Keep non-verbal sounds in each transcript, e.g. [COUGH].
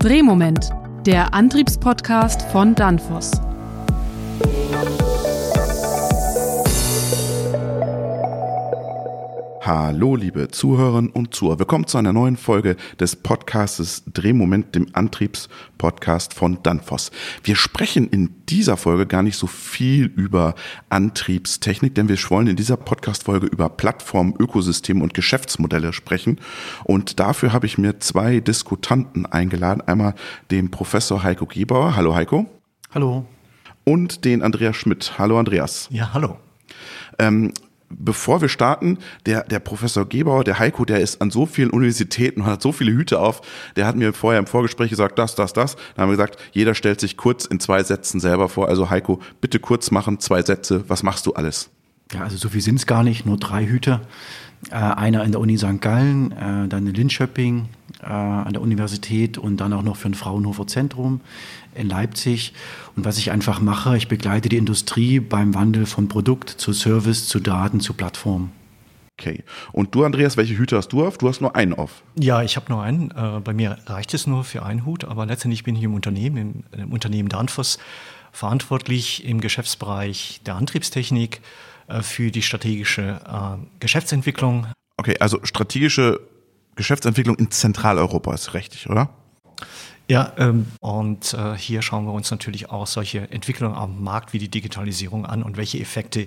Drehmoment, der Antriebspodcast von Danfoss. Hallo, liebe Zuhörerinnen und Zuhörer. Willkommen zu einer neuen Folge des Podcastes Drehmoment, dem Antriebspodcast von Danfoss. Wir sprechen in dieser Folge gar nicht so viel über Antriebstechnik, denn wir wollen in dieser Podcast-Folge über Plattformen, Ökosysteme und Geschäftsmodelle sprechen. Und dafür habe ich mir zwei Diskutanten eingeladen. Einmal den Professor Heiko Gebauer. Hallo, Heiko. Hallo. Und den Andreas Schmidt. Hallo, Andreas. Ja, hallo. Ähm, bevor wir starten, der, der Professor Gebauer, der Heiko, der ist an so vielen Universitäten und hat so viele Hüte auf, der hat mir vorher im Vorgespräch gesagt, das, das, das. Dann haben wir gesagt, jeder stellt sich kurz in zwei Sätzen selber vor. Also Heiko, bitte kurz machen, zwei Sätze. Was machst du alles? Ja, also so viel sind es gar nicht, nur drei Hüte. Äh, einer in der Uni St. Gallen, äh, dann in Linköping an der Universität und dann auch noch für ein Fraunhofer Zentrum in Leipzig. Und was ich einfach mache, ich begleite die Industrie beim Wandel von Produkt zu Service, zu Daten, zu Plattform. Okay. Und du, Andreas, welche Hüte hast du auf? Du hast nur einen auf. Ja, ich habe nur einen. Äh, bei mir reicht es nur für einen Hut, aber letztendlich bin ich im Unternehmen, im, im Unternehmen Danfoss, verantwortlich im Geschäftsbereich der Antriebstechnik äh, für die strategische äh, Geschäftsentwicklung. Okay, also strategische Geschäftsentwicklung in Zentraleuropa ist richtig, oder? Ja, ähm, und äh, hier schauen wir uns natürlich auch solche Entwicklungen am Markt wie die Digitalisierung an und welche Effekte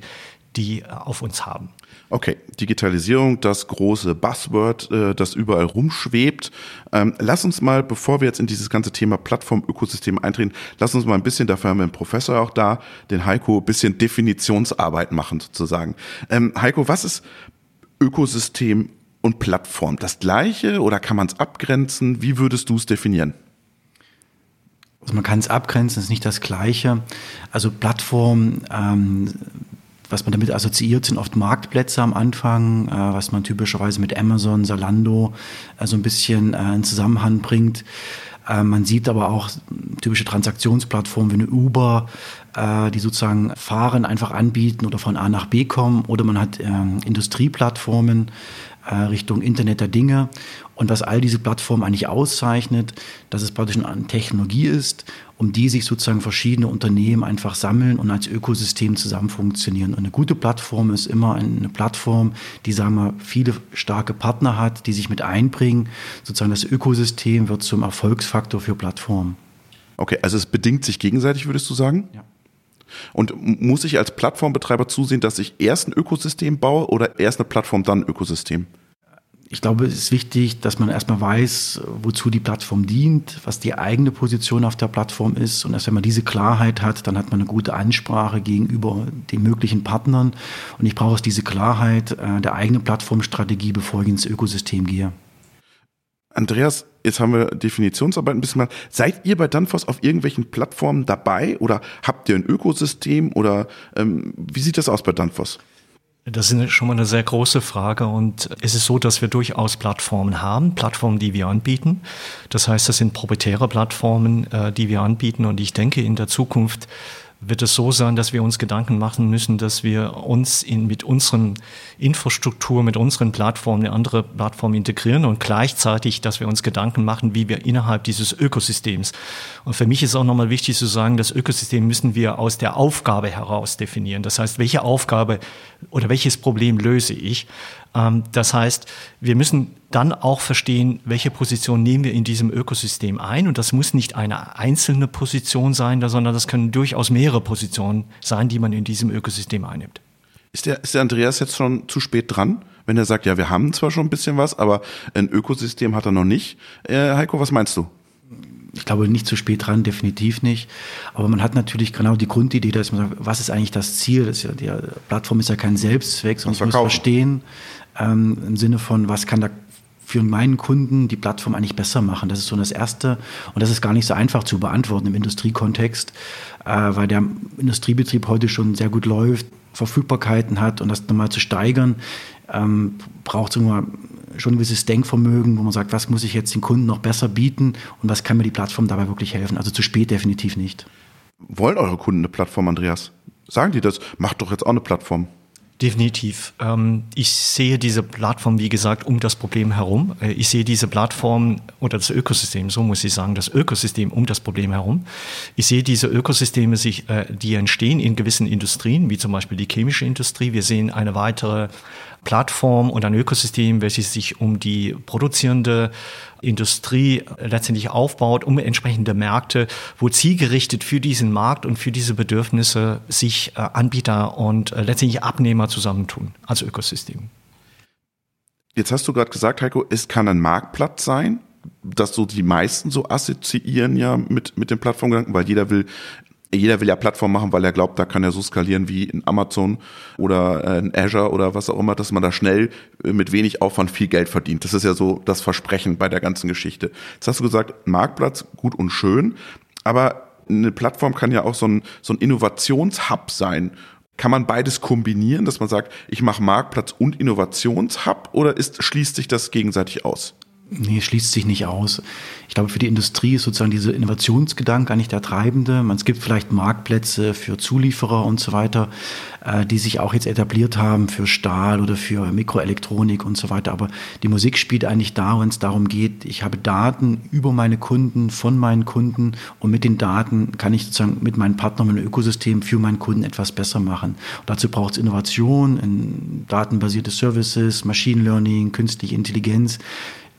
die äh, auf uns haben. Okay, Digitalisierung, das große Buzzword, äh, das überall rumschwebt. Ähm, lass uns mal, bevor wir jetzt in dieses ganze Thema Plattform-Ökosystem eintreten, lass uns mal ein bisschen, dafür haben wir einen Professor auch da, den Heiko, ein bisschen Definitionsarbeit machen sozusagen. Ähm, Heiko, was ist Ökosystem und Plattform? Das gleiche oder kann man es abgrenzen? Wie würdest du es definieren? Also man kann es abgrenzen, ist nicht das Gleiche. Also Plattform, ähm, was man damit assoziiert, sind oft Marktplätze am Anfang, äh, was man typischerweise mit Amazon, Zalando äh, so ein bisschen äh, in Zusammenhang bringt. Äh, man sieht aber auch typische Transaktionsplattformen wie eine Uber, äh, die sozusagen Fahren einfach anbieten oder von A nach B kommen. Oder man hat ähm, Industrieplattformen, Richtung Internet der Dinge. Und was all diese Plattformen eigentlich auszeichnet, dass es praktisch eine Technologie ist, um die sich sozusagen verschiedene Unternehmen einfach sammeln und als Ökosystem zusammen funktionieren. Und eine gute Plattform ist immer eine Plattform, die, sagen wir, viele starke Partner hat, die sich mit einbringen. Sozusagen das Ökosystem wird zum Erfolgsfaktor für Plattformen. Okay, also es bedingt sich gegenseitig, würdest du sagen? Ja. Und muss ich als Plattformbetreiber zusehen, dass ich erst ein Ökosystem baue oder erst eine Plattform, dann ein Ökosystem? Ich glaube, es ist wichtig, dass man erstmal weiß, wozu die Plattform dient, was die eigene Position auf der Plattform ist. Und erst wenn man diese Klarheit hat, dann hat man eine gute Ansprache gegenüber den möglichen Partnern. Und ich brauche diese Klarheit äh, der eigenen Plattformstrategie, bevor ich ins Ökosystem gehe. Andreas, jetzt haben wir Definitionsarbeit ein bisschen mal. Seid ihr bei Danfoss auf irgendwelchen Plattformen dabei oder habt ihr ein Ökosystem oder ähm, wie sieht das aus bei Danfoss? Das ist schon mal eine sehr große Frage und es ist so, dass wir durchaus Plattformen haben, Plattformen, die wir anbieten. Das heißt, das sind proprietäre Plattformen, äh, die wir anbieten und ich denke, in der Zukunft wird es so sein, dass wir uns Gedanken machen müssen, dass wir uns in, mit unseren Infrastruktur, mit unseren Plattformen eine andere Plattform integrieren und gleichzeitig, dass wir uns Gedanken machen, wie wir innerhalb dieses Ökosystems. Und für mich ist auch nochmal wichtig zu sagen, das Ökosystem müssen wir aus der Aufgabe heraus definieren. Das heißt, welche Aufgabe oder welches Problem löse ich? Ähm, das heißt, wir müssen dann auch verstehen, welche Position nehmen wir in diesem Ökosystem ein. Und das muss nicht eine einzelne Position sein, sondern das können durchaus mehrere Positionen sein, die man in diesem Ökosystem einnimmt. Ist der, ist der Andreas jetzt schon zu spät dran, wenn er sagt, ja, wir haben zwar schon ein bisschen was, aber ein Ökosystem hat er noch nicht? Äh, Heiko, was meinst du? ich glaube, nicht zu spät dran, definitiv nicht. Aber man hat natürlich genau die Grundidee, dass man sagt, was ist eigentlich das Ziel? Das ist ja, die Plattform ist ja kein Selbstzweck, sondern man muss verstehen, ähm, im Sinne von, was kann da für meinen Kunden die Plattform eigentlich besser machen? Das ist so das Erste. Und das ist gar nicht so einfach zu beantworten im Industriekontext, äh, weil der Industriebetrieb heute schon sehr gut läuft, Verfügbarkeiten hat und das nochmal zu steigern, ähm, braucht schon ein gewisses Denkvermögen, wo man sagt, was muss ich jetzt den Kunden noch besser bieten und was kann mir die Plattform dabei wirklich helfen? Also zu spät definitiv nicht. Wollen eure Kunden eine Plattform, Andreas? Sagen die das? Macht doch jetzt auch eine Plattform Definitiv. Ähm, ich sehe diese Plattform, wie gesagt, um das Problem herum. Äh, ich sehe diese Plattform oder das Ökosystem, so muss ich sagen, das Ökosystem um das Problem herum. Ich sehe diese Ökosysteme, sich, äh, die entstehen in gewissen Industrien, wie zum Beispiel die chemische Industrie. Wir sehen eine weitere Plattform und ein Ökosystem, welches sich um die produzierende Industrie letztendlich aufbaut, um entsprechende Märkte, wo zielgerichtet für diesen Markt und für diese Bedürfnisse sich äh, Anbieter und äh, letztendlich Abnehmer zusammentun als Ökosystem. Jetzt hast du gerade gesagt, Heiko, es kann ein Marktplatz sein, dass so die meisten so assoziieren ja mit, mit dem Plattformgedanken, weil jeder will jeder will ja Plattform machen, weil er glaubt, da kann er so skalieren wie in Amazon oder äh, in Azure oder was auch immer, dass man da schnell äh, mit wenig Aufwand viel Geld verdient. Das ist ja so das Versprechen bei der ganzen Geschichte. Jetzt hast du gesagt, Marktplatz gut und schön, aber eine Plattform kann ja auch so ein, so ein Innovationshub sein. Kann man beides kombinieren, dass man sagt, ich mache Marktplatz und Innovationshub oder ist, schließt sich das gegenseitig aus? Nee, schließt sich nicht aus. Ich glaube, für die Industrie ist sozusagen dieser Innovationsgedanke eigentlich der treibende. Es gibt vielleicht Marktplätze für Zulieferer und so weiter, äh, die sich auch jetzt etabliert haben für Stahl oder für Mikroelektronik und so weiter. Aber die Musik spielt eigentlich da, wenn es darum geht, ich habe Daten über meine Kunden, von meinen Kunden und mit den Daten kann ich sozusagen mit meinen Partnern im Ökosystem für meinen Kunden etwas besser machen. Und dazu braucht es Innovation, datenbasierte Services, Machine Learning, künstliche Intelligenz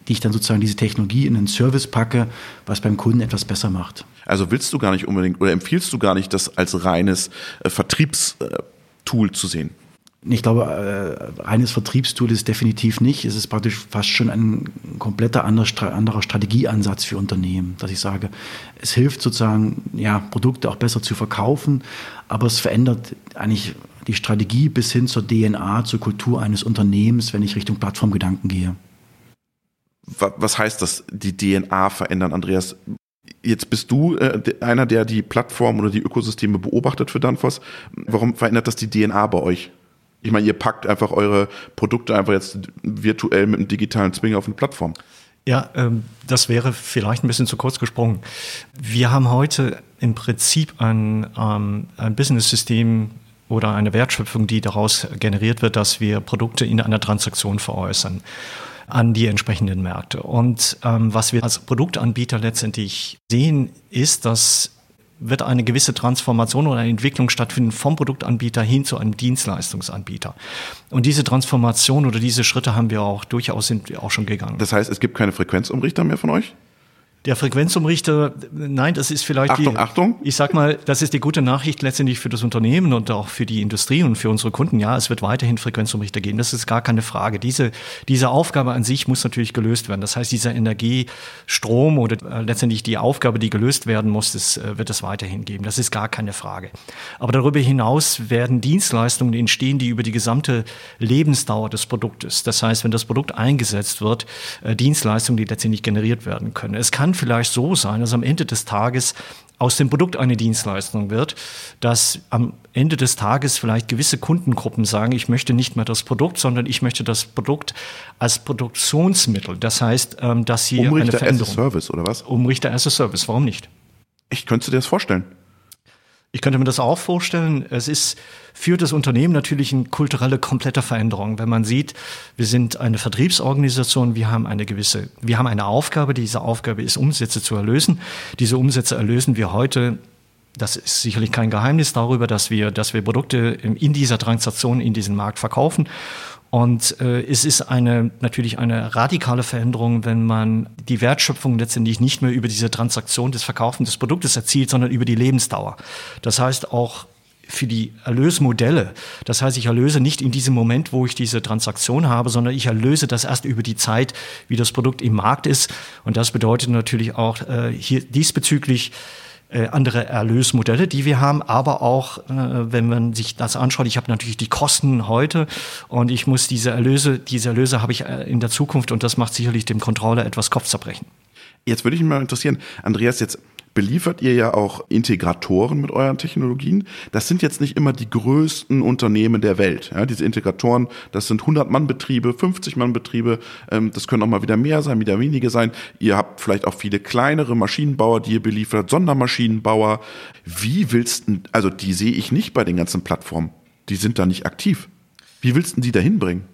die ich dann sozusagen diese Technologie in einen Service packe, was beim Kunden etwas besser macht. Also willst du gar nicht unbedingt oder empfiehlst du gar nicht, das als reines äh, Vertriebstool zu sehen? Ich glaube, äh, reines Vertriebstool ist definitiv nicht. Es ist praktisch fast schon ein kompletter anderer Strategieansatz für Unternehmen, dass ich sage, es hilft sozusagen, ja, Produkte auch besser zu verkaufen, aber es verändert eigentlich die Strategie bis hin zur DNA, zur Kultur eines Unternehmens, wenn ich Richtung Plattformgedanken gehe was heißt das, die DNA verändern, Andreas? Jetzt bist du äh, einer, der die Plattform oder die Ökosysteme beobachtet für Danfoss. Warum verändert das die DNA bei euch? Ich meine, ihr packt einfach eure Produkte einfach jetzt virtuell mit einem digitalen Zwinger auf eine Plattform. Ja, ähm, das wäre vielleicht ein bisschen zu kurz gesprungen. Wir haben heute im Prinzip ein, ähm, ein Business-System oder eine Wertschöpfung, die daraus generiert wird, dass wir Produkte in einer Transaktion veräußern an die entsprechenden Märkte. Und ähm, was wir als Produktanbieter letztendlich sehen, ist, dass wird eine gewisse Transformation oder eine Entwicklung stattfinden vom Produktanbieter hin zu einem Dienstleistungsanbieter. Und diese Transformation oder diese Schritte haben wir auch durchaus sind wir auch schon gegangen. Das heißt, es gibt keine Frequenzumrichter mehr von euch? Der Frequenzumrichter, nein, das ist vielleicht Achtung, die, Achtung. Ich sag mal, das ist die gute Nachricht letztendlich für das Unternehmen und auch für die Industrie und für unsere Kunden. Ja, es wird weiterhin Frequenzumrichter geben. Das ist gar keine Frage. Diese, diese Aufgabe an sich muss natürlich gelöst werden. Das heißt, dieser Energiestrom oder äh, letztendlich die Aufgabe, die gelöst werden muss, das äh, wird es weiterhin geben. Das ist gar keine Frage. Aber darüber hinaus werden Dienstleistungen entstehen, die über die gesamte Lebensdauer des Produktes, das heißt, wenn das Produkt eingesetzt wird, äh, Dienstleistungen, die letztendlich generiert werden können. Es kann vielleicht so sein, dass am Ende des Tages aus dem Produkt eine Dienstleistung wird, dass am Ende des Tages vielleicht gewisse Kundengruppen sagen, ich möchte nicht mehr das Produkt, sondern ich möchte das Produkt als Produktionsmittel. Das heißt, ähm, dass sie Umrichter eine Veränderung. as a Service oder was? Umrichter as a Service. Warum nicht? Ich könnte dir das vorstellen. Ich könnte mir das auch vorstellen. Es ist für das Unternehmen natürlich eine kulturelle komplette Veränderung. Wenn man sieht, wir sind eine Vertriebsorganisation, wir haben eine gewisse, wir haben eine Aufgabe. Diese Aufgabe ist, Umsätze zu erlösen. Diese Umsätze erlösen wir heute das ist sicherlich kein Geheimnis darüber, dass wir, dass wir Produkte in dieser Transaktion in diesen Markt verkaufen. Und äh, es ist eine, natürlich eine radikale Veränderung, wenn man die Wertschöpfung letztendlich nicht mehr über diese Transaktion des Verkaufens des Produktes erzielt, sondern über die Lebensdauer. Das heißt auch für die Erlösmodelle. Das heißt, ich erlöse nicht in diesem Moment, wo ich diese Transaktion habe, sondern ich erlöse das erst über die Zeit, wie das Produkt im Markt ist. Und das bedeutet natürlich auch äh, hier diesbezüglich äh, andere Erlösmodelle, die wir haben, aber auch, äh, wenn man sich das anschaut, ich habe natürlich die Kosten heute und ich muss diese Erlöse, diese Erlöse habe ich äh, in der Zukunft und das macht sicherlich dem Controller etwas Kopfzerbrechen. Jetzt würde ich mich mal interessieren, Andreas, jetzt beliefert ihr ja auch Integratoren mit euren Technologien. Das sind jetzt nicht immer die größten Unternehmen der Welt. Ja, diese Integratoren, das sind 100-Mann-Betriebe, 50-Mann-Betriebe. Ähm, das können auch mal wieder mehr sein, wieder wenige sein. Ihr habt vielleicht auch viele kleinere Maschinenbauer, die ihr beliefert, Sondermaschinenbauer. Wie willst du, also die sehe ich nicht bei den ganzen Plattformen. Die sind da nicht aktiv. Wie willst du die da hinbringen?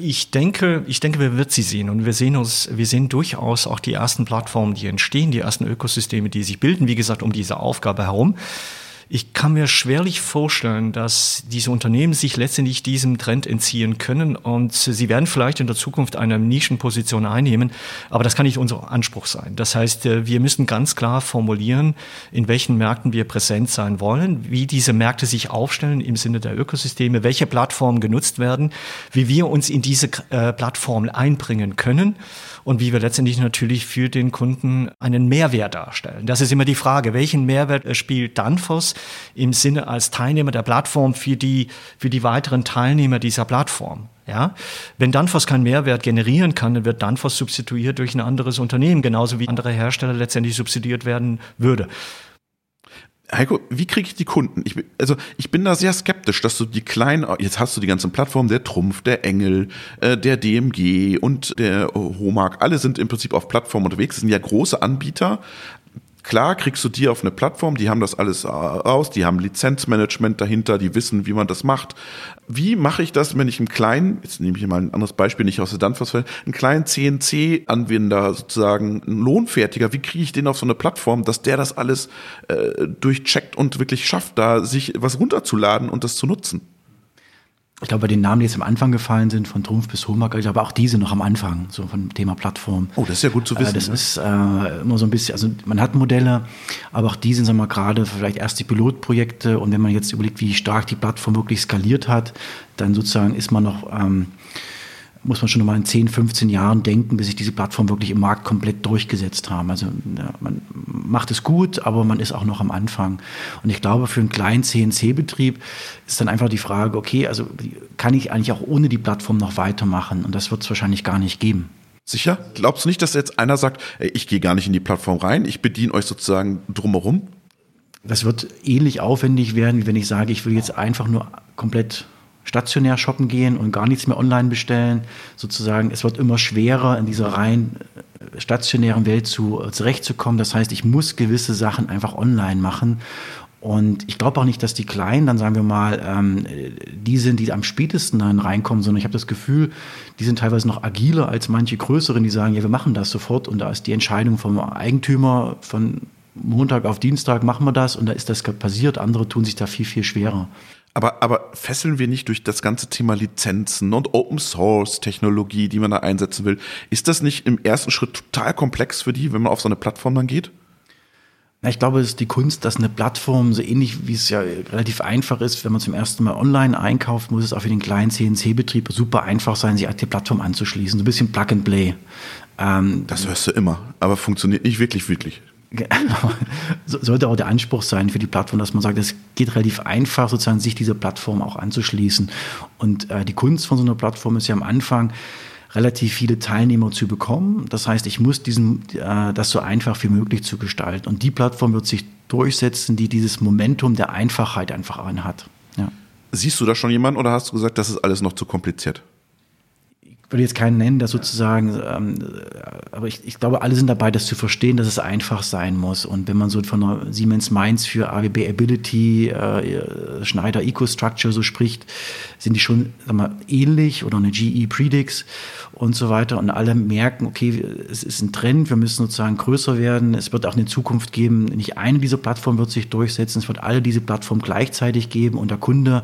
Ich denke, ich denke, wir wird sie sehen und wir sehen uns, wir sehen durchaus auch die ersten Plattformen, die entstehen, die ersten Ökosysteme, die sich bilden, wie gesagt, um diese Aufgabe herum. Ich kann mir schwerlich vorstellen, dass diese Unternehmen sich letztendlich diesem Trend entziehen können und sie werden vielleicht in der Zukunft eine Nischenposition einnehmen, aber das kann nicht unser Anspruch sein. Das heißt, äh, wir müssen ganz klar formulieren, in welchen Märkten wir präsent sein wollen, wie diese Märkte sich aufstellen im Sinne der Ökosysteme, welche Plattformen genutzt werden, wie wir uns in diese äh, Plattformen einbringen können und wie wir letztendlich natürlich für den Kunden einen Mehrwert darstellen. Das ist immer die Frage, welchen Mehrwert spielt Danfoss im Sinne als Teilnehmer der Plattform für die, für die weiteren Teilnehmer dieser Plattform? Ja, wenn Danfoss keinen Mehrwert generieren kann, dann wird Danfoss substituiert durch ein anderes Unternehmen, genauso wie andere Hersteller letztendlich substituiert werden würde. Heiko, wie kriege ich die Kunden? Ich, also ich bin da sehr skeptisch, dass du die kleinen, jetzt hast du die ganzen Plattformen, der Trumpf, der Engel, äh, der DMG und der Homag, alle sind im Prinzip auf Plattformen unterwegs, sind ja große Anbieter, Klar kriegst du die auf eine Plattform, die haben das alles äh, raus, die haben Lizenzmanagement dahinter, die wissen, wie man das macht. Wie mache ich das, wenn ich einen kleinen, jetzt nehme ich mal ein anderes Beispiel, nicht aus der Danfoss, einen kleinen CNC-Anwender sozusagen, einen Lohnfertiger, wie kriege ich den auf so eine Plattform, dass der das alles äh, durchcheckt und wirklich schafft, da sich was runterzuladen und das zu nutzen? Ich glaube, bei den Namen, die jetzt am Anfang gefallen sind, von Trumpf bis Homag, ich glaube auch diese noch am Anfang, so vom Thema Plattform. Oh, das ist ja gut zu äh, wissen. Äh, das ne? ist äh, immer so ein bisschen, also man hat Modelle, aber auch die sind, sagen wir mal, gerade vielleicht erst die Pilotprojekte und wenn man jetzt überlegt, wie stark die Plattform wirklich skaliert hat, dann sozusagen ist man noch ähm, muss man schon mal in 10, 15 Jahren denken, bis sich diese Plattform wirklich im Markt komplett durchgesetzt haben. Also ja, man macht es gut, aber man ist auch noch am Anfang. Und ich glaube, für einen kleinen CNC-Betrieb ist dann einfach die Frage, okay, also kann ich eigentlich auch ohne die Plattform noch weitermachen? Und das wird es wahrscheinlich gar nicht geben. Sicher? Glaubst du nicht, dass jetzt einer sagt, ey, ich gehe gar nicht in die Plattform rein, ich bediene euch sozusagen drumherum? Das wird ähnlich aufwendig werden, wie wenn ich sage, ich will jetzt einfach nur komplett stationär shoppen gehen und gar nichts mehr online bestellen. Sozusagen, es wird immer schwerer, in dieser rein äh, stationären Welt zu, äh, zurechtzukommen. Das heißt, ich muss gewisse Sachen einfach online machen. Und ich glaube auch nicht, dass die Kleinen, dann sagen wir mal, ähm, die sind, die am spätesten dann reinkommen, sondern ich habe das Gefühl, die sind teilweise noch agiler als manche Größeren, die sagen, ja, wir machen das sofort und da ist die Entscheidung vom Eigentümer von Montag auf Dienstag machen wir das und da ist das passiert. Andere tun sich da viel, viel schwerer. Aber, aber fesseln wir nicht durch das ganze Thema Lizenzen und Open Source Technologie, die man da einsetzen will? Ist das nicht im ersten Schritt total komplex für die, wenn man auf so eine Plattform dann geht? Ich glaube, es ist die Kunst, dass eine Plattform, so ähnlich wie es ja relativ einfach ist, wenn man zum ersten Mal online einkauft, muss es auch für den kleinen CNC-Betrieb super einfach sein, sich an die Plattform anzuschließen. So ein bisschen Plug and Play. Ähm, das hörst du immer, aber funktioniert nicht wirklich, wirklich. Genau. Sollte auch der Anspruch sein für die Plattform, dass man sagt, es geht relativ einfach, sozusagen sich dieser Plattform auch anzuschließen. Und äh, die Kunst von so einer Plattform ist ja am Anfang, relativ viele Teilnehmer zu bekommen. Das heißt, ich muss diesen, äh, das so einfach wie möglich zu gestalten. Und die Plattform wird sich durchsetzen, die dieses Momentum der Einfachheit einfach anhat. Ja. Siehst du da schon jemanden oder hast du gesagt, das ist alles noch zu kompliziert? Würde jetzt keinen nennen, der sozusagen, ähm, aber ich, ich, glaube, alle sind dabei, das zu verstehen, dass es einfach sein muss. Und wenn man so von Siemens Mainz für AWB Ability, äh, Schneider EcoStructure so spricht, sind die schon sag mal, ähnlich oder eine GE Predix und so weiter. Und alle merken, okay, es ist ein Trend, wir müssen sozusagen größer werden. Es wird auch eine Zukunft geben, nicht eine dieser Plattformen wird sich durchsetzen, es wird alle diese Plattformen gleichzeitig geben und der Kunde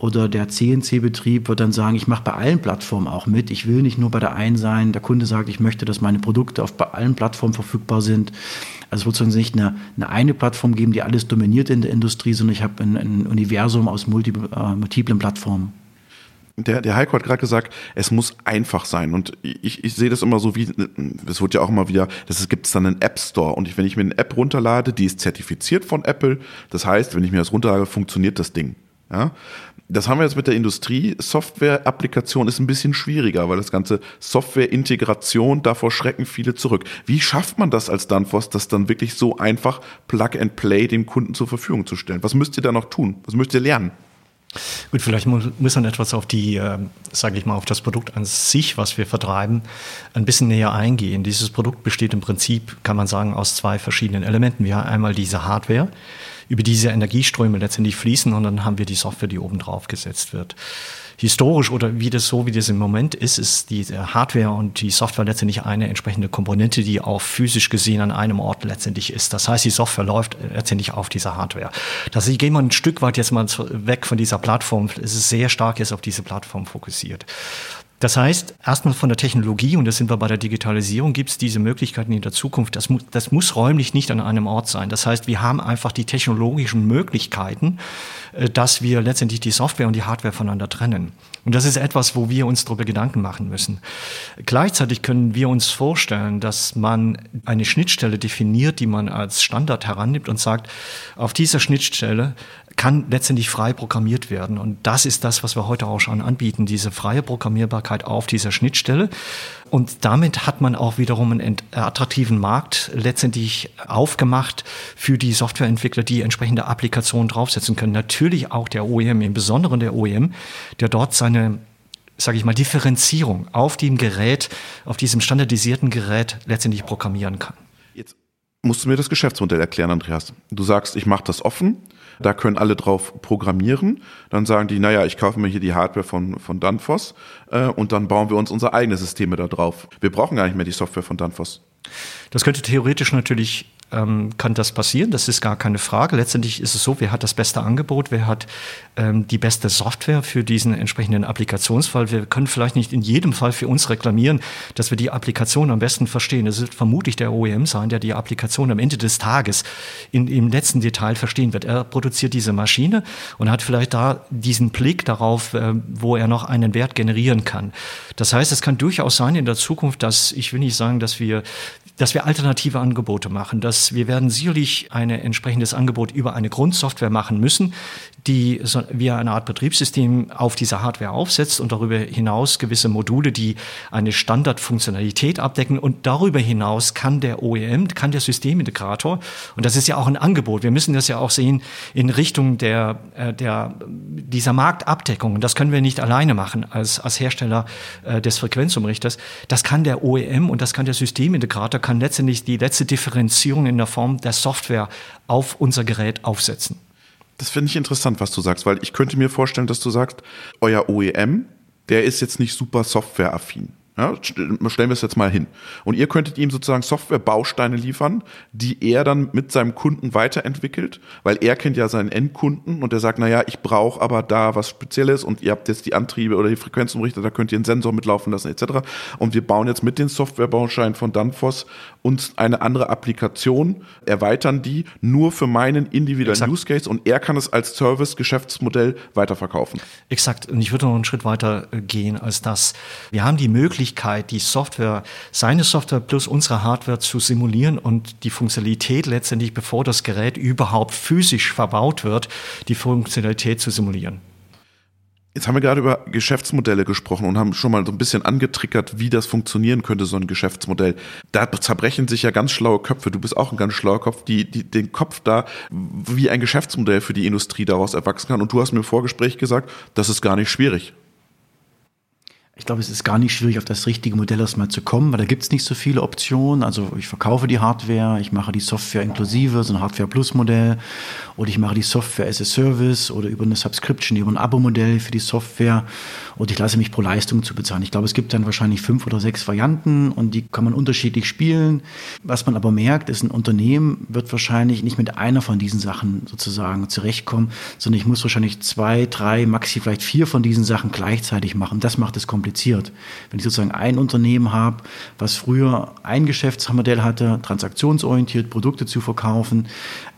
oder der CNC-Betrieb wird dann sagen, ich mache bei allen Plattformen auch mit. Ich will nicht nur bei der einen sein. Der Kunde sagt, ich möchte, dass meine Produkte auf allen Plattformen verfügbar sind. Also es wird sozusagen nicht eine, eine, eine Plattform geben, die alles dominiert in der Industrie, sondern ich habe ein, ein Universum aus multi, äh, multiplen Plattformen. Der, der Heiko hat gerade gesagt, es muss einfach sein. Und ich, ich sehe das immer so wie, es wird ja auch immer wieder, das gibt es dann einen App Store. Und ich, wenn ich mir eine App runterlade, die ist zertifiziert von Apple. Das heißt, wenn ich mir das runterlade, funktioniert das Ding. Ja? Das haben wir jetzt mit der Industrie. Software-Applikation ist ein bisschen schwieriger, weil das ganze Software-Integration, davor schrecken viele zurück. Wie schafft man das als Danfoss, das dann wirklich so einfach Plug and Play dem Kunden zur Verfügung zu stellen? Was müsst ihr da noch tun? Was müsst ihr lernen? Gut, vielleicht muss man etwas auf die, äh, sage ich mal, auf das Produkt an sich, was wir vertreiben, ein bisschen näher eingehen. Dieses Produkt besteht im Prinzip, kann man sagen, aus zwei verschiedenen Elementen. Wir haben einmal diese Hardware, über diese Energieströme letztendlich fließen und dann haben wir die Software, die oben drauf gesetzt wird historisch oder wie das so, wie das im Moment ist, ist die Hardware und die Software letztendlich eine entsprechende Komponente, die auch physisch gesehen an einem Ort letztendlich ist. Das heißt, die Software läuft letztendlich auf dieser Hardware. Das ich gehe mal ein Stück weit jetzt mal weg von dieser Plattform. Es ist sehr stark jetzt auf diese Plattform fokussiert. Das heißt, erstmal von der Technologie, und das sind wir bei der Digitalisierung, gibt es diese Möglichkeiten in der Zukunft. Das, mu das muss räumlich nicht an einem Ort sein. Das heißt, wir haben einfach die technologischen Möglichkeiten, äh, dass wir letztendlich die Software und die Hardware voneinander trennen. Und das ist etwas, wo wir uns darüber Gedanken machen müssen. Gleichzeitig können wir uns vorstellen, dass man eine Schnittstelle definiert, die man als Standard herannimmt und sagt, auf dieser Schnittstelle kann letztendlich frei programmiert werden. Und das ist das, was wir heute auch schon anbieten, diese freie Programmierbarkeit auf dieser Schnittstelle. Und damit hat man auch wiederum einen attraktiven Markt letztendlich aufgemacht für die Softwareentwickler, die entsprechende Applikationen draufsetzen können. Natürlich auch der OEM, im Besonderen der OEM, der dort seine sage ich mal, Differenzierung auf dem Gerät, auf diesem standardisierten Gerät letztendlich programmieren kann. Jetzt musst du mir das Geschäftsmodell erklären, Andreas. Du sagst, ich mache das offen, da können alle drauf programmieren. Dann sagen die, naja, ich kaufe mir hier die Hardware von, von Danfoss äh, und dann bauen wir uns unsere eigenen Systeme da drauf. Wir brauchen gar nicht mehr die Software von Danfoss. Das könnte theoretisch natürlich ähm, kann das passieren, das ist gar keine Frage. Letztendlich ist es so, wer hat das beste Angebot, wer hat ähm, die beste Software für diesen entsprechenden Applikationsfall. Wir können vielleicht nicht in jedem Fall für uns reklamieren, dass wir die Applikation am besten verstehen. Es wird vermutlich der OEM sein, der die Applikation am Ende des Tages in, im letzten Detail verstehen wird. Er produziert diese Maschine und hat vielleicht da diesen Blick darauf, äh, wo er noch einen Wert generieren kann. Das heißt, es kann durchaus sein in der Zukunft, dass ich will nicht sagen, dass wir dass wir alternative Angebote machen, dass wir werden sicherlich ein entsprechendes Angebot über eine Grundsoftware machen müssen, die so, wie eine Art Betriebssystem auf dieser Hardware aufsetzt und darüber hinaus gewisse Module, die eine Standardfunktionalität abdecken. Und darüber hinaus kann der OEM, kann der Systemintegrator, und das ist ja auch ein Angebot, wir müssen das ja auch sehen in Richtung der, äh, der, dieser Marktabdeckung. Und das können wir nicht alleine machen als, als Hersteller äh, des Frequenzumrichters. Das kann der OEM und das kann der Systemintegrator, kann letztendlich die letzte Differenzierung in der Form der Software auf unser Gerät aufsetzen. Das finde ich interessant, was du sagst, weil ich könnte mir vorstellen, dass du sagst, euer OEM, der ist jetzt nicht super softwareaffin. Ja, stellen wir es jetzt mal hin. Und ihr könntet ihm sozusagen Softwarebausteine liefern, die er dann mit seinem Kunden weiterentwickelt, weil er kennt ja seinen Endkunden und der sagt, naja, ich brauche aber da was Spezielles und ihr habt jetzt die Antriebe oder die Frequenzumrichter, da könnt ihr einen Sensor mitlaufen lassen etc. Und wir bauen jetzt mit den Softwarebausteinen von Danfoss uns eine andere Applikation, erweitern die nur für meinen individuellen Exakt. Use Case und er kann es als Service-Geschäftsmodell weiterverkaufen. Exakt. Und ich würde noch einen Schritt weiter gehen als das. Wir haben die Möglichkeit, Möglichkeit, die Software, seine Software plus unsere Hardware zu simulieren und die Funktionalität letztendlich, bevor das Gerät überhaupt physisch verbaut wird, die Funktionalität zu simulieren. Jetzt haben wir gerade über Geschäftsmodelle gesprochen und haben schon mal so ein bisschen angetriggert, wie das funktionieren könnte, so ein Geschäftsmodell. Da zerbrechen sich ja ganz schlaue Köpfe. Du bist auch ein ganz schlauer Kopf, die, die den Kopf da, wie ein Geschäftsmodell für die Industrie daraus erwachsen kann. Und du hast mir im Vorgespräch gesagt, das ist gar nicht schwierig. Ich glaube, es ist gar nicht schwierig, auf das richtige Modell erstmal zu kommen, weil da gibt es nicht so viele Optionen. Also ich verkaufe die Hardware, ich mache die Software inklusive, so ein Hardware-Plus-Modell, oder ich mache die Software as a Service oder über eine Subscription, über ein Abo-Modell für die Software und ich lasse mich pro Leistung zu bezahlen. Ich glaube, es gibt dann wahrscheinlich fünf oder sechs Varianten und die kann man unterschiedlich spielen. Was man aber merkt, ist, ein Unternehmen wird wahrscheinlich nicht mit einer von diesen Sachen sozusagen zurechtkommen, sondern ich muss wahrscheinlich zwei, drei, maximal vielleicht vier von diesen Sachen gleichzeitig machen. Das macht es kompliziert kompliziert. Wenn ich sozusagen ein Unternehmen habe, was früher ein Geschäftsmodell hatte, transaktionsorientiert Produkte zu verkaufen,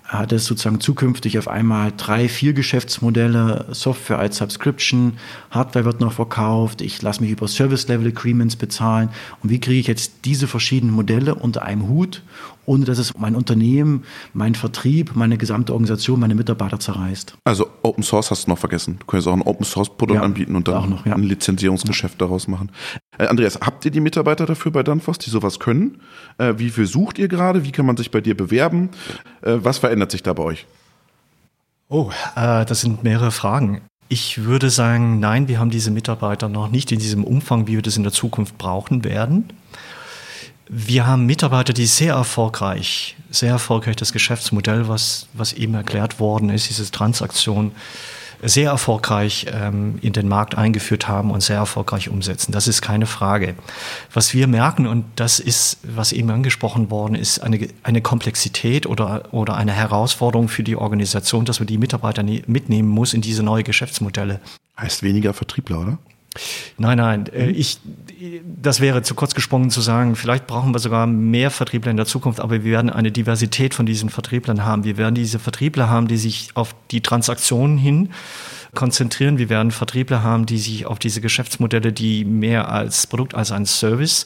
hat es sozusagen zukünftig auf einmal drei, vier Geschäftsmodelle, Software als Subscription, Hardware wird noch verkauft, ich lasse mich über Service Level Agreements bezahlen. Und wie kriege ich jetzt diese verschiedenen Modelle unter einem Hut, ohne dass es mein Unternehmen, mein Vertrieb, meine gesamte Organisation, meine Mitarbeiter zerreißt? Also Open Source hast du noch vergessen. Du könntest auch ein Open Source Produkt ja, anbieten und dann noch, ja. ein Lizenzierungsgeschäft ja. daraus machen. Äh, Andreas, habt ihr die Mitarbeiter dafür bei Danfoss, die sowas können? Äh, wie viel sucht ihr gerade? Wie kann man sich bei dir bewerben? Äh, was verändert sich da bei euch? Oh, äh, das sind mehrere Fragen. Ich würde sagen, nein, wir haben diese Mitarbeiter noch nicht in diesem Umfang, wie wir das in der Zukunft brauchen werden. Wir haben Mitarbeiter, die sehr erfolgreich, sehr erfolgreich das Geschäftsmodell, was, was eben erklärt worden ist, diese Transaktion, sehr erfolgreich ähm, in den Markt eingeführt haben und sehr erfolgreich umsetzen. Das ist keine Frage. Was wir merken, und das ist, was eben angesprochen worden ist, eine, eine Komplexität oder, oder eine Herausforderung für die Organisation, dass man die Mitarbeiter ne-, mitnehmen muss in diese neue Geschäftsmodelle. Heißt weniger Vertriebler, oder? Nein, nein, äh, ich, das wäre zu kurz gesprungen zu sagen, vielleicht brauchen wir sogar mehr Vertriebler in der Zukunft, aber wir werden eine Diversität von diesen Vertrieblern haben. Wir werden diese Vertriebler haben, die sich auf die Transaktionen hin konzentrieren. Wir werden Vertriebler haben, die sich auf diese Geschäftsmodelle, die mehr als Produkt als ein Service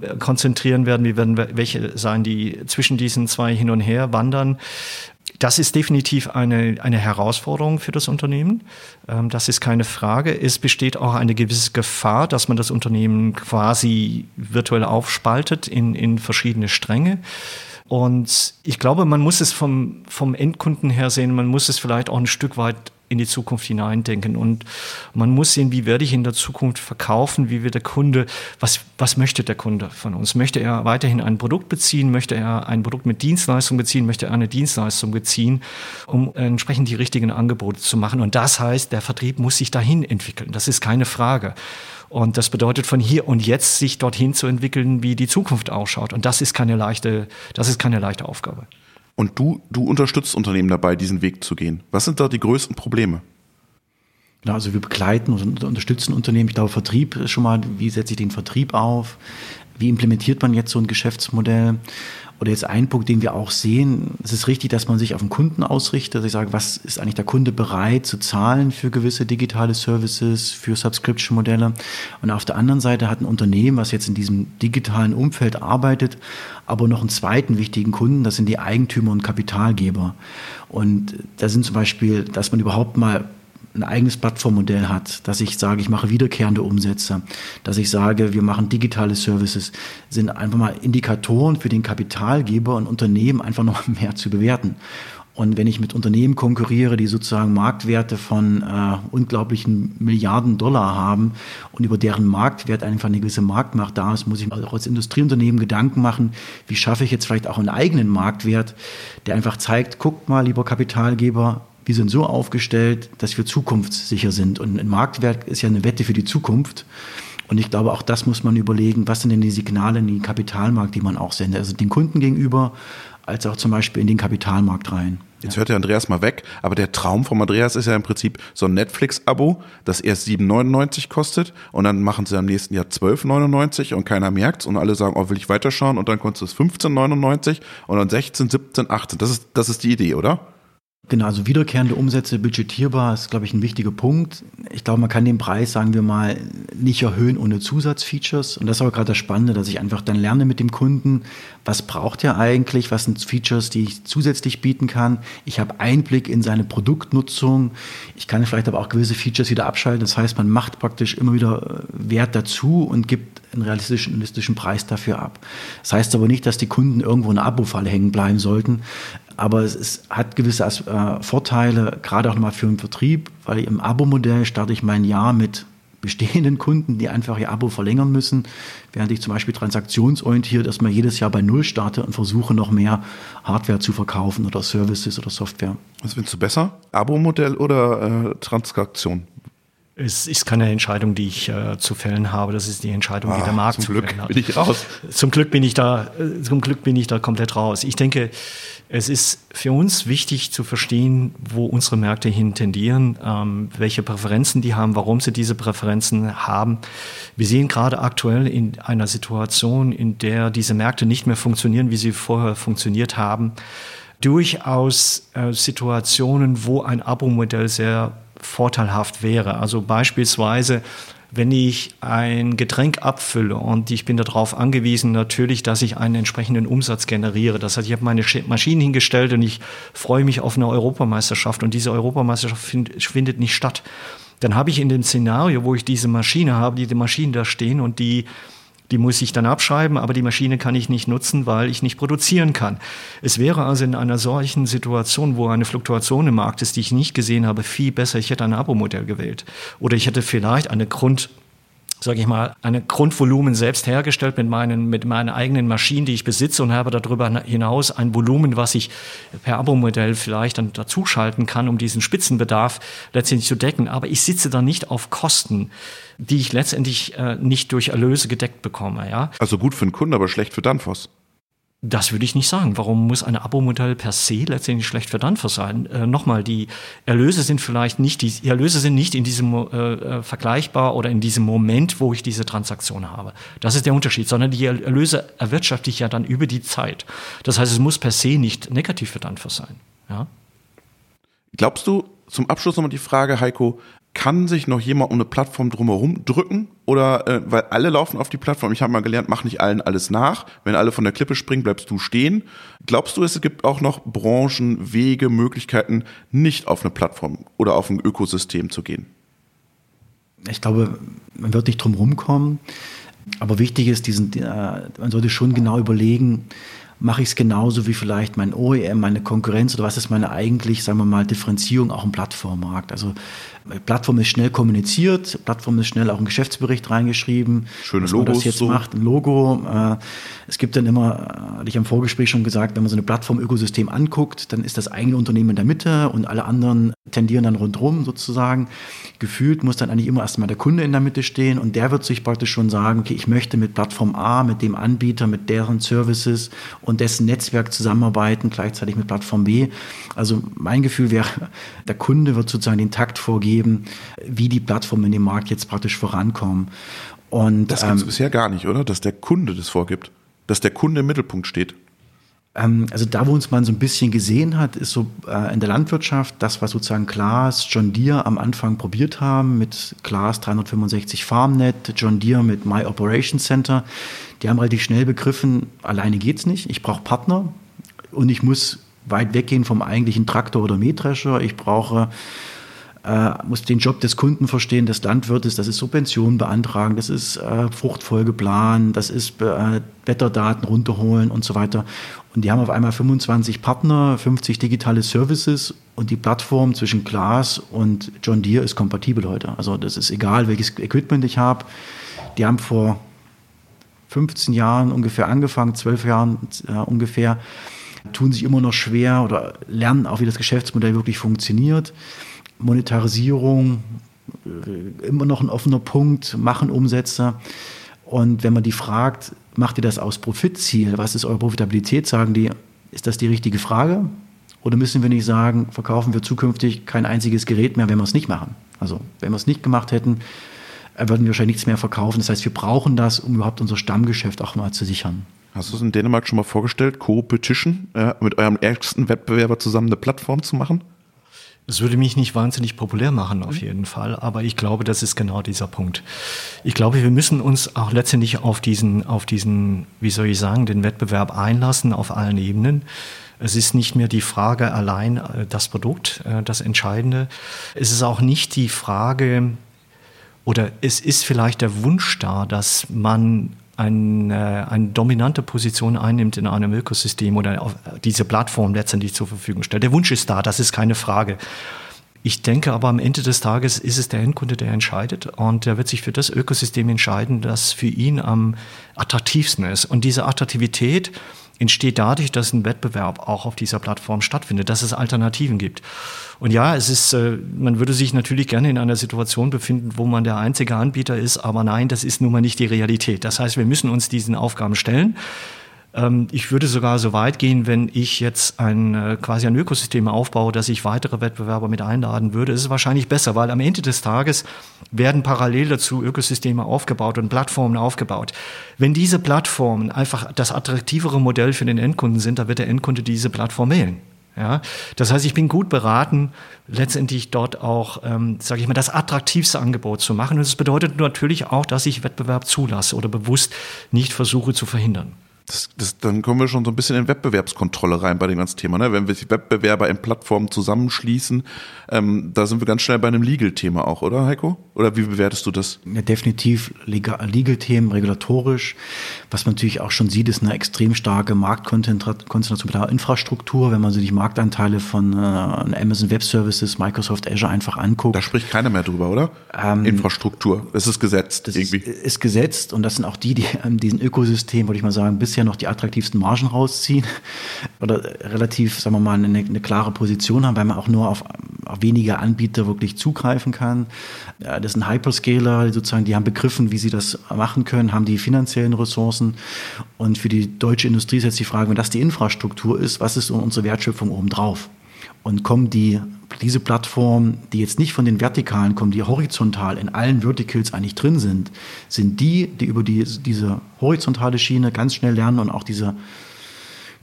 äh, konzentrieren werden. Wir werden welche sein, die zwischen diesen zwei hin und her wandern. Das ist definitiv eine, eine Herausforderung für das Unternehmen. Ähm, das ist keine Frage. Es besteht auch eine gewisse Gefahr, dass man das Unternehmen quasi virtuell aufspaltet in, in verschiedene Stränge. Und ich glaube, man muss es vom, vom Endkunden her sehen, man muss es vielleicht auch ein Stück weit in die Zukunft hineindenken. Und man muss sehen, wie werde ich in der Zukunft verkaufen, wie wird der Kunde, was, was möchte der Kunde von uns? Möchte er weiterhin ein Produkt beziehen? Möchte er ein Produkt mit Dienstleistung beziehen? Möchte er eine Dienstleistung beziehen, um entsprechend die richtigen Angebote zu machen? Und das heißt, der Vertrieb muss sich dahin entwickeln. Das ist keine Frage. Und das bedeutet von hier und jetzt sich dorthin zu entwickeln, wie die Zukunft ausschaut. Und das ist keine leichte, das ist keine leichte Aufgabe. Und du, du unterstützt Unternehmen dabei, diesen Weg zu gehen. Was sind da die größten Probleme? Genau, also wir begleiten und unterstützen Unternehmen. Ich glaube, Vertrieb ist schon mal, wie setze ich den Vertrieb auf? Wie implementiert man jetzt so ein Geschäftsmodell? Oder jetzt ein Punkt, den wir auch sehen, es ist richtig, dass man sich auf den Kunden ausrichtet. Also ich sage, was ist eigentlich der Kunde bereit zu zahlen für gewisse digitale Services, für Subscription-Modelle? Und auf der anderen Seite hat ein Unternehmen, was jetzt in diesem digitalen Umfeld arbeitet, aber noch einen zweiten wichtigen Kunden, das sind die Eigentümer und Kapitalgeber. Und da sind zum Beispiel, dass man überhaupt mal ein eigenes Plattformmodell hat, dass ich sage, ich mache wiederkehrende Umsätze, dass ich sage, wir machen digitale Services, sind einfach mal Indikatoren für den Kapitalgeber und Unternehmen einfach noch [LAUGHS] mehr zu bewerten. Und wenn ich mit Unternehmen konkurriere, die sozusagen Marktwerte von äh, unglaublichen Milliarden Dollar haben und über deren Marktwert einfach eine gewisse Marktmacht da ist, muss ich auch als Industrieunternehmen Gedanken machen, wie schaffe ich jetzt vielleicht auch einen eigenen Marktwert, der einfach zeigt, guckt mal, lieber Kapitalgeber, wir sind so aufgestellt, dass wir zukunftssicher sind. Und ein Marktwert ist ja eine Wette für die Zukunft. Und ich glaube, auch das muss man überlegen, was sind denn die Signale in den Kapitalmarkt, die man auch sendet, also den Kunden gegenüber, als auch zum Beispiel in den Kapitalmarkt rein. Jetzt hört der Andreas mal weg, aber der Traum vom Andreas ist ja im Prinzip so ein Netflix-Abo, das erst 7,99 kostet und dann machen sie am nächsten Jahr 12,99 und keiner merkt's und alle sagen, oh, will ich weiterschauen und dann kostet es 15,99 und dann 16, 17, 18. Das ist, das ist die Idee, oder? Genau, also wiederkehrende Umsätze budgetierbar ist, glaube ich, ein wichtiger Punkt. Ich glaube, man kann den Preis, sagen wir mal, nicht erhöhen ohne Zusatzfeatures. Und das ist aber gerade das Spannende, dass ich einfach dann lerne mit dem Kunden, was braucht er eigentlich, was sind Features, die ich zusätzlich bieten kann. Ich habe Einblick in seine Produktnutzung. Ich kann vielleicht aber auch gewisse Features wieder abschalten. Das heißt, man macht praktisch immer wieder äh, Wert dazu und gibt einen realistischen, realistischen Preis dafür ab. Das heißt aber nicht, dass die Kunden irgendwo in einer Abo-Falle hängen bleiben sollten. Aber es ist, hat gewisse äh, Vorteile, gerade auch nochmal für den Vertrieb, weil im Abo-Modell starte ich mein Jahr mit bestehenden Kunden, die einfach ihr Abo verlängern müssen, während ich zum Beispiel transaktionsorientiert erstmal jedes Jahr bei Null starte und versuche noch mehr Hardware zu verkaufen oder Services oder Software. Was findest du besser? Abo-Modell oder äh, Transaktion? Es ist keine Entscheidung, die ich äh, zu fällen habe. Das ist die Entscheidung, ah, die der Markt zum Glück bin ich raus. Zum Glück bin ich da, äh, zum Glück bin ich da komplett raus. Ich denke, es ist für uns wichtig zu verstehen, wo unsere Märkte hin tendieren, ähm, welche Präferenzen die haben, warum sie diese Präferenzen haben. Wir sehen gerade aktuell in einer Situation, in der diese Märkte nicht mehr funktionieren, wie sie vorher funktioniert haben, durchaus äh, Situationen, wo ein Abo-Modell sehr vorteilhaft wäre. Also beispielsweise, wenn ich ein Getränk abfülle und ich bin darauf angewiesen natürlich, dass ich einen entsprechenden Umsatz generiere. Das heißt, ich habe meine Maschinen hingestellt und ich freue mich auf eine Europameisterschaft und diese Europameisterschaft findet nicht statt. Dann habe ich in dem Szenario, wo ich diese Maschine habe, die, die Maschinen da stehen und die die muss ich dann abschreiben, aber die Maschine kann ich nicht nutzen, weil ich nicht produzieren kann. Es wäre also in einer solchen Situation, wo eine Fluktuation im Markt ist, die ich nicht gesehen habe, viel besser, ich hätte ein Abo-Modell gewählt. Oder ich hätte vielleicht eine Grund sage ich mal, ein Grundvolumen selbst hergestellt mit meinen, mit meinen eigenen Maschinen, die ich besitze und habe darüber hinaus ein Volumen, was ich per Abo-Modell vielleicht dann dazuschalten kann, um diesen Spitzenbedarf letztendlich zu decken. Aber ich sitze da nicht auf Kosten, die ich letztendlich äh, nicht durch Erlöse gedeckt bekomme. Ja? Also gut für den Kunden, aber schlecht für Danfoss. Das würde ich nicht sagen. Warum muss ein Abo-Modell per se letztendlich schlecht für Danfoss sein? Äh, Nochmal, die Erlöse sind vielleicht nicht, die Erlöse sind nicht in diesem äh, äh, vergleichbar oder in diesem Moment, wo ich diese Transaktion habe. Das ist der Unterschied, sondern die Erlöse erwirtschafte ich ja dann über die Zeit. Das heißt, es muss per se nicht negativ für Danfoss sein. Ja? Glaubst du, zum Abschluss nochmal die Frage, Heiko, kann sich noch jemand um eine Plattform drumherum drücken? Oder äh, weil alle laufen auf die Plattform, ich habe mal gelernt, mach nicht allen alles nach. Wenn alle von der Klippe springen, bleibst du stehen. Glaubst du, es gibt auch noch Branchen, Wege, Möglichkeiten, nicht auf eine Plattform oder auf ein Ökosystem zu gehen? Ich glaube, man wird nicht drum rumkommen. Aber wichtig ist, diesen, äh, man sollte schon genau überlegen, mache ich es genauso wie vielleicht mein OEM, meine Konkurrenz oder was ist meine eigentlich, sagen wir mal, Differenzierung auch im Plattformmarkt. Also Plattform ist schnell kommuniziert, Plattform ist schnell auch ein Geschäftsbericht reingeschrieben. Schöne Logos. das jetzt so. macht, ein Logo. Äh, es gibt dann immer, äh, hatte ich am Vorgespräch schon gesagt, wenn man so eine Plattform-Ökosystem anguckt, dann ist das eigene Unternehmen in der Mitte und alle anderen tendieren dann rundherum sozusagen. Gefühlt muss dann eigentlich immer erstmal der Kunde in der Mitte stehen und der wird sich praktisch schon sagen, okay, ich möchte mit Plattform A, mit dem Anbieter, mit deren Services und dessen Netzwerk zusammenarbeiten, gleichzeitig mit Plattform B. Also mein Gefühl wäre, der Kunde wird sozusagen den Takt vorgeben, geben, wie die Plattformen in dem Markt jetzt praktisch vorankommen. Und, das gibt es ähm, bisher gar nicht, oder? Dass der Kunde das vorgibt. Dass der Kunde im Mittelpunkt steht. Ähm, also da, wo uns man so ein bisschen gesehen hat, ist so äh, in der Landwirtschaft das, was sozusagen Klaas, John Deere am Anfang probiert haben mit Klaas 365 FarmNet, John Deere mit My Operations Center. Die haben relativ schnell begriffen, alleine geht es nicht. Ich brauche Partner und ich muss weit weggehen vom eigentlichen Traktor oder Mähdrescher. Ich brauche äh, muss den Job des Kunden verstehen, des Landwirtes, das ist Subventionen beantragen, das ist äh, Fruchtfolgeplan, das ist äh, Wetterdaten runterholen und so weiter. Und die haben auf einmal 25 Partner, 50 digitale Services und die Plattform zwischen Glas und John Deere ist kompatibel heute. Also das ist egal, welches Equipment ich habe. Die haben vor 15 Jahren ungefähr angefangen, 12 Jahren äh, ungefähr, tun sich immer noch schwer oder lernen auch, wie das Geschäftsmodell wirklich funktioniert. Monetarisierung äh, immer noch ein offener Punkt, machen Umsätze. Und wenn man die fragt, macht ihr das aus Profitziel? Was ist eure Profitabilität? Sagen die, ist das die richtige Frage? Oder müssen wir nicht sagen, verkaufen wir zukünftig kein einziges Gerät mehr, wenn wir es nicht machen? Also, wenn wir es nicht gemacht hätten, würden wir wahrscheinlich nichts mehr verkaufen. Das heißt, wir brauchen das, um überhaupt unser Stammgeschäft auch mal zu sichern. Hast du es in Dänemark schon mal vorgestellt, Co-Petition, äh, mit eurem ärgsten Wettbewerber zusammen eine Plattform zu machen? Es würde mich nicht wahnsinnig populär machen, auf jeden Fall. Aber ich glaube, das ist genau dieser Punkt. Ich glaube, wir müssen uns auch letztendlich auf diesen, auf diesen, wie soll ich sagen, den Wettbewerb einlassen auf allen Ebenen. Es ist nicht mehr die Frage allein äh, das Produkt, äh, das Entscheidende. Es ist auch nicht die Frage, oder es ist vielleicht der Wunsch da, dass man ein, äh, eine dominante Position einnimmt in einem Ökosystem oder auf diese Plattform letztendlich zur Verfügung stellt. Der Wunsch ist da, das ist keine Frage. Ich denke aber am Ende des Tages ist es der Endkunde, der entscheidet und der wird sich für das Ökosystem entscheiden, das für ihn am attraktivsten ist. Und diese Attraktivität entsteht dadurch, dass ein Wettbewerb auch auf dieser Plattform stattfindet, dass es Alternativen gibt. Und ja, es ist, äh, man würde sich natürlich gerne in einer Situation befinden, wo man der einzige Anbieter ist, aber nein, das ist nun mal nicht die Realität. Das heißt, wir müssen uns diesen Aufgaben stellen. Ähm, ich würde sogar so weit gehen, wenn ich jetzt ein, äh, quasi ein Ökosystem aufbaue, dass ich weitere Wettbewerber mit einladen würde. ist Es wahrscheinlich besser, weil am Ende des Tages werden parallel dazu Ökosysteme aufgebaut und Plattformen aufgebaut. Wenn diese Plattformen einfach das attraktivere Modell für den Endkunden sind, dann wird der Endkunde diese Plattform wählen. Ja, das heißt, ich bin gut beraten, letztendlich dort auch, ähm, sage ich mal, das attraktivste Angebot zu machen. Und das bedeutet natürlich auch, dass ich Wettbewerb zulasse oder bewusst nicht versuche zu verhindern. Das, das, dann kommen wir schon so ein bisschen in Wettbewerbskontrolle rein bei dem ganzen Thema. Ne? Wenn wir die Wettbewerber in Plattformen zusammenschließen, ähm, da sind wir ganz schnell bei einem Legal-Thema auch, oder Heiko? Oder wie bewertest du das? Ja, definitiv Legal-Themen, regulatorisch. Was man natürlich auch schon sieht, ist eine extrem starke Marktkonzentration mit der Infrastruktur. Wenn man sich die Marktanteile von äh, Amazon Web Services, Microsoft Azure einfach anguckt. Da spricht keiner mehr drüber, oder? Ähm, Infrastruktur. Das ist gesetzt das irgendwie. Ist, ist gesetzt und das sind auch die, die an diesem Ökosystem, würde ich mal sagen, bisher noch die attraktivsten Margen rausziehen [LAUGHS] oder relativ, sagen wir mal, eine, eine klare Position haben, weil man auch nur auf, auf wenige Anbieter wirklich zugreifen kann. Das sind Hyperscaler, sozusagen, die haben begriffen, wie sie das machen können, haben die finanziellen Ressourcen. Und für die deutsche Industrie ist jetzt die Frage, wenn das die Infrastruktur ist, was ist unsere Wertschöpfung obendrauf? Und kommen die, diese Plattformen, die jetzt nicht von den Vertikalen kommen, die horizontal in allen Verticals eigentlich drin sind, sind die, die über die, diese horizontale Schiene ganz schnell lernen und auch diese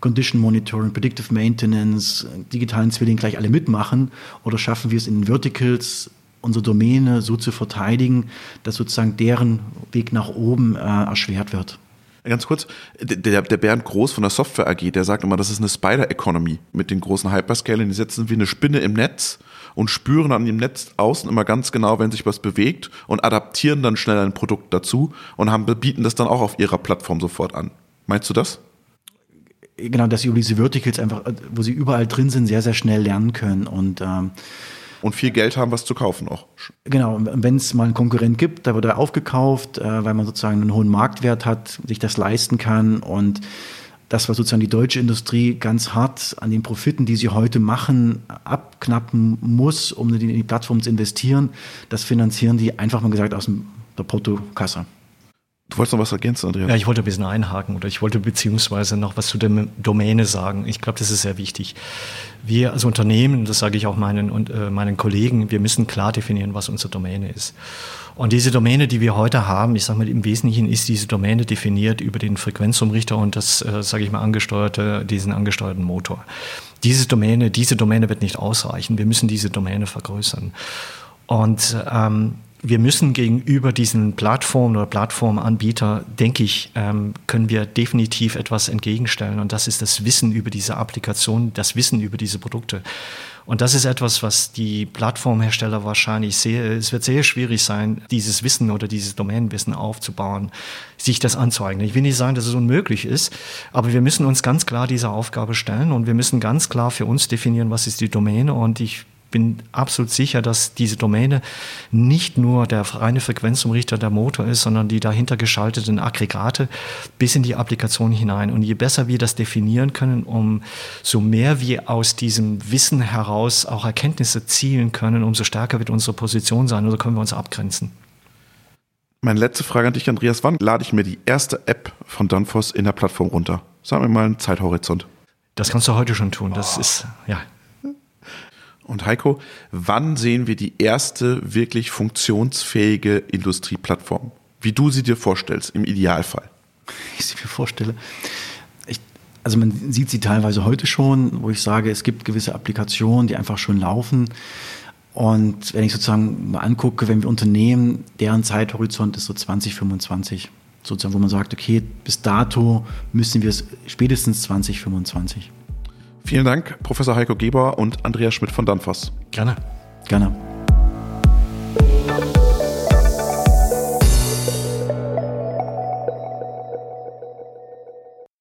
Condition Monitoring, Predictive Maintenance, digitalen Zwilling gleich alle mitmachen? Oder schaffen wir es in den Verticals, unsere Domäne so zu verteidigen, dass sozusagen deren Weg nach oben äh, erschwert wird? Ganz kurz, der, der Bernd Groß von der Software AG, der sagt immer, das ist eine Spider-Economy mit den großen Hyperscalern. Die sitzen wie eine Spinne im Netz und spüren an dem Netz außen immer ganz genau, wenn sich was bewegt und adaptieren dann schnell ein Produkt dazu und haben, bieten das dann auch auf ihrer Plattform sofort an. Meinst du das? Genau, dass sie über diese Verticals einfach, wo sie überall drin sind, sehr, sehr schnell lernen können und ähm, und viel Geld haben, was zu kaufen auch. Genau, wenn es mal einen Konkurrent gibt, da wird er aufgekauft, äh, weil man sozusagen einen hohen Marktwert hat, sich das leisten kann und das, was sozusagen die deutsche Industrie ganz hart an den Profiten, die sie heute machen, abknappen muss, um in die Plattform zu investieren, das finanzieren die einfach mal gesagt aus der Portokasse. Du wolltest noch was ergänzen, Andreas? Ja, ich wollte ein bisschen einhaken oder ich wollte beziehungsweise noch was zu der Domäne sagen. Ich glaube, das ist sehr wichtig. Wir als Unternehmen, das sage ich auch meinen, und, äh, meinen Kollegen, wir müssen klar definieren, was unsere Domäne ist. Und diese Domäne, die wir heute haben, ich sage mal, im Wesentlichen ist diese Domäne definiert über den Frequenzumrichter und das, äh, sage ich mal, angesteuerte, diesen angesteuerten Motor. Diese Domäne, diese Domäne wird nicht ausreichen. Wir müssen diese Domäne vergrößern. Und ähm, wir müssen gegenüber diesen Plattformen oder Plattformanbieter, denke ich, ähm, können wir definitiv etwas entgegenstellen. Und das ist das Wissen über diese Applikation, das Wissen über diese Produkte. Und das ist etwas, was die Plattformhersteller wahrscheinlich sehr, es wird sehr schwierig sein, dieses Wissen oder dieses Domänenwissen aufzubauen, sich das anzueignen. Ich will nicht sagen, dass es unmöglich ist, aber wir müssen uns ganz klar dieser Aufgabe stellen und wir müssen ganz klar für uns definieren, was ist die Domäne. Und ich bin absolut sicher, dass diese Domäne nicht nur der reine Frequenzumrichter der Motor ist, sondern die dahinter geschalteten Aggregate bis in die Applikation hinein. Und je besser wir das definieren können, umso mehr wir aus diesem Wissen heraus auch Erkenntnisse zielen können, umso stärker wird unsere Position sein oder können wir uns abgrenzen. Meine letzte Frage an dich, Andreas. Wann lade ich mir die erste App von Danfoss in der Plattform runter? Sag mir mal einen Zeithorizont. Das kannst du heute schon tun. Das oh. ist, ja, und Heiko, wann sehen wir die erste wirklich funktionsfähige Industrieplattform? Wie du sie dir vorstellst, im Idealfall. Ich sie mir vorstelle. Ich, also man sieht sie teilweise heute schon, wo ich sage, es gibt gewisse Applikationen, die einfach schon laufen. Und wenn ich sozusagen mal angucke, wenn wir Unternehmen, deren Zeithorizont ist so 2025, sozusagen, wo man sagt, okay, bis dato müssen wir es spätestens 2025. Vielen Dank, Professor Heiko Geber und Andreas Schmidt von Danfoss. Gerne. Gerne.